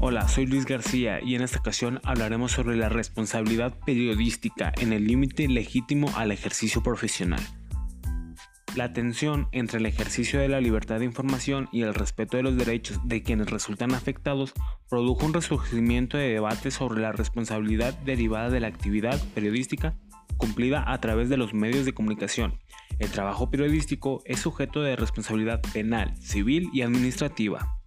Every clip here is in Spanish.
Hola, soy Luis García y en esta ocasión hablaremos sobre la responsabilidad periodística en el límite legítimo al ejercicio profesional. La tensión entre el ejercicio de la libertad de información y el respeto de los derechos de quienes resultan afectados produjo un resurgimiento de debate sobre la responsabilidad derivada de la actividad periodística cumplida a través de los medios de comunicación. El trabajo periodístico es sujeto de responsabilidad penal, civil y administrativa.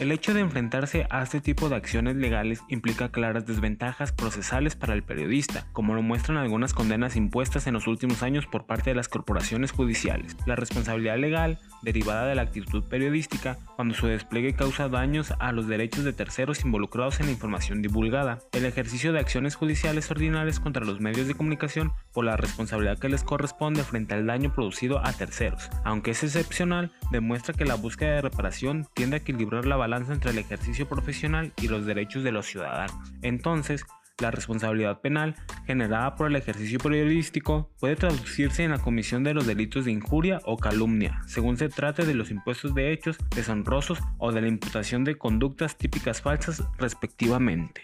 El hecho de enfrentarse a este tipo de acciones legales implica claras desventajas procesales para el periodista, como lo muestran algunas condenas impuestas en los últimos años por parte de las corporaciones judiciales. La responsabilidad legal, derivada de la actitud periodística, cuando su despliegue causa daños a los derechos de terceros involucrados en la información divulgada. El ejercicio de acciones judiciales ordinarias contra los medios de comunicación por la responsabilidad que les corresponde frente al daño producido a terceros. Aunque es excepcional, demuestra que la búsqueda de reparación tiende a equilibrar la balanza entre el ejercicio profesional y los derechos de los ciudadanos. Entonces, la responsabilidad penal generada por el ejercicio periodístico puede traducirse en la comisión de los delitos de injuria o calumnia, según se trate de los impuestos de hechos deshonrosos o de la imputación de conductas típicas falsas respectivamente.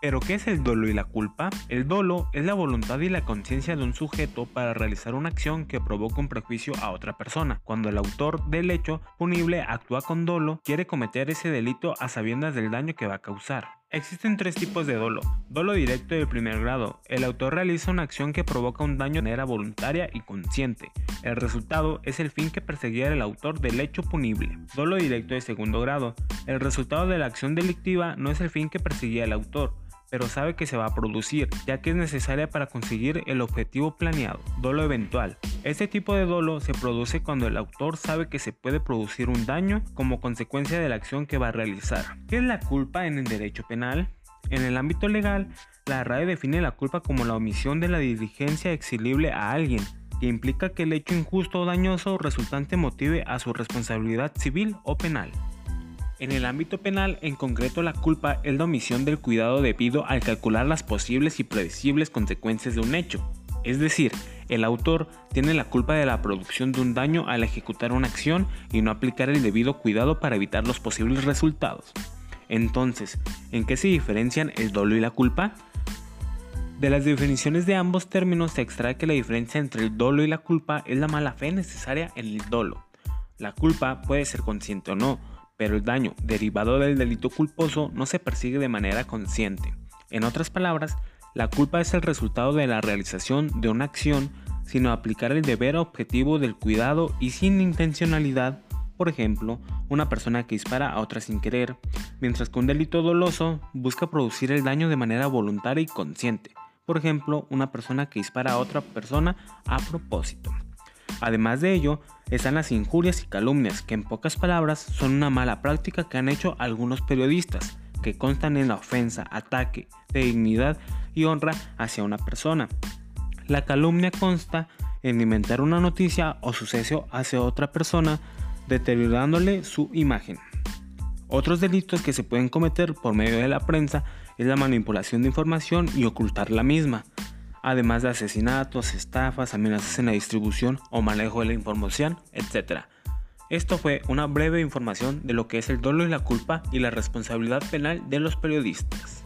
¿Pero qué es el dolo y la culpa? El dolo es la voluntad y la conciencia de un sujeto para realizar una acción que provoca un prejuicio a otra persona. Cuando el autor del hecho punible actúa con dolo, quiere cometer ese delito a sabiendas del daño que va a causar. Existen tres tipos de dolo. Dolo directo de primer grado. El autor realiza una acción que provoca un daño de manera voluntaria y consciente. El resultado es el fin que perseguía el autor del hecho punible. Dolo directo de segundo grado. El resultado de la acción delictiva no es el fin que perseguía el autor, pero sabe que se va a producir, ya que es necesaria para conseguir el objetivo planeado. Dolo eventual. Este tipo de dolo se produce cuando el autor sabe que se puede producir un daño como consecuencia de la acción que va a realizar. ¿Qué es la culpa en el derecho penal? En el ámbito legal, la RAE define la culpa como la omisión de la diligencia exilible a alguien, que implica que el hecho injusto o dañoso resultante motive a su responsabilidad civil o penal. En el ámbito penal, en concreto, la culpa es la omisión del cuidado debido al calcular las posibles y predecibles consecuencias de un hecho. Es decir, el autor tiene la culpa de la producción de un daño al ejecutar una acción y no aplicar el debido cuidado para evitar los posibles resultados. Entonces, ¿en qué se diferencian el dolo y la culpa? De las definiciones de ambos términos se extrae que la diferencia entre el dolo y la culpa es la mala fe necesaria en el dolo. La culpa puede ser consciente o no, pero el daño derivado del delito culposo no se persigue de manera consciente. En otras palabras, la culpa es el resultado de la realización de una acción sino aplicar el deber objetivo del cuidado y sin intencionalidad, por ejemplo, una persona que dispara a otra sin querer, mientras que un delito doloso busca producir el daño de manera voluntaria y consciente, por ejemplo, una persona que dispara a otra persona a propósito. Además de ello, están las injurias y calumnias, que en pocas palabras son una mala práctica que han hecho algunos periodistas, que constan en la ofensa, ataque de dignidad y honra hacia una persona. La calumnia consta en inventar una noticia o suceso hacia otra persona, deteriorándole su imagen. Otros delitos que se pueden cometer por medio de la prensa es la manipulación de información y ocultar la misma, además de asesinatos, estafas, amenazas en la distribución o manejo de la información, etc. Esto fue una breve información de lo que es el dolo y la culpa y la responsabilidad penal de los periodistas.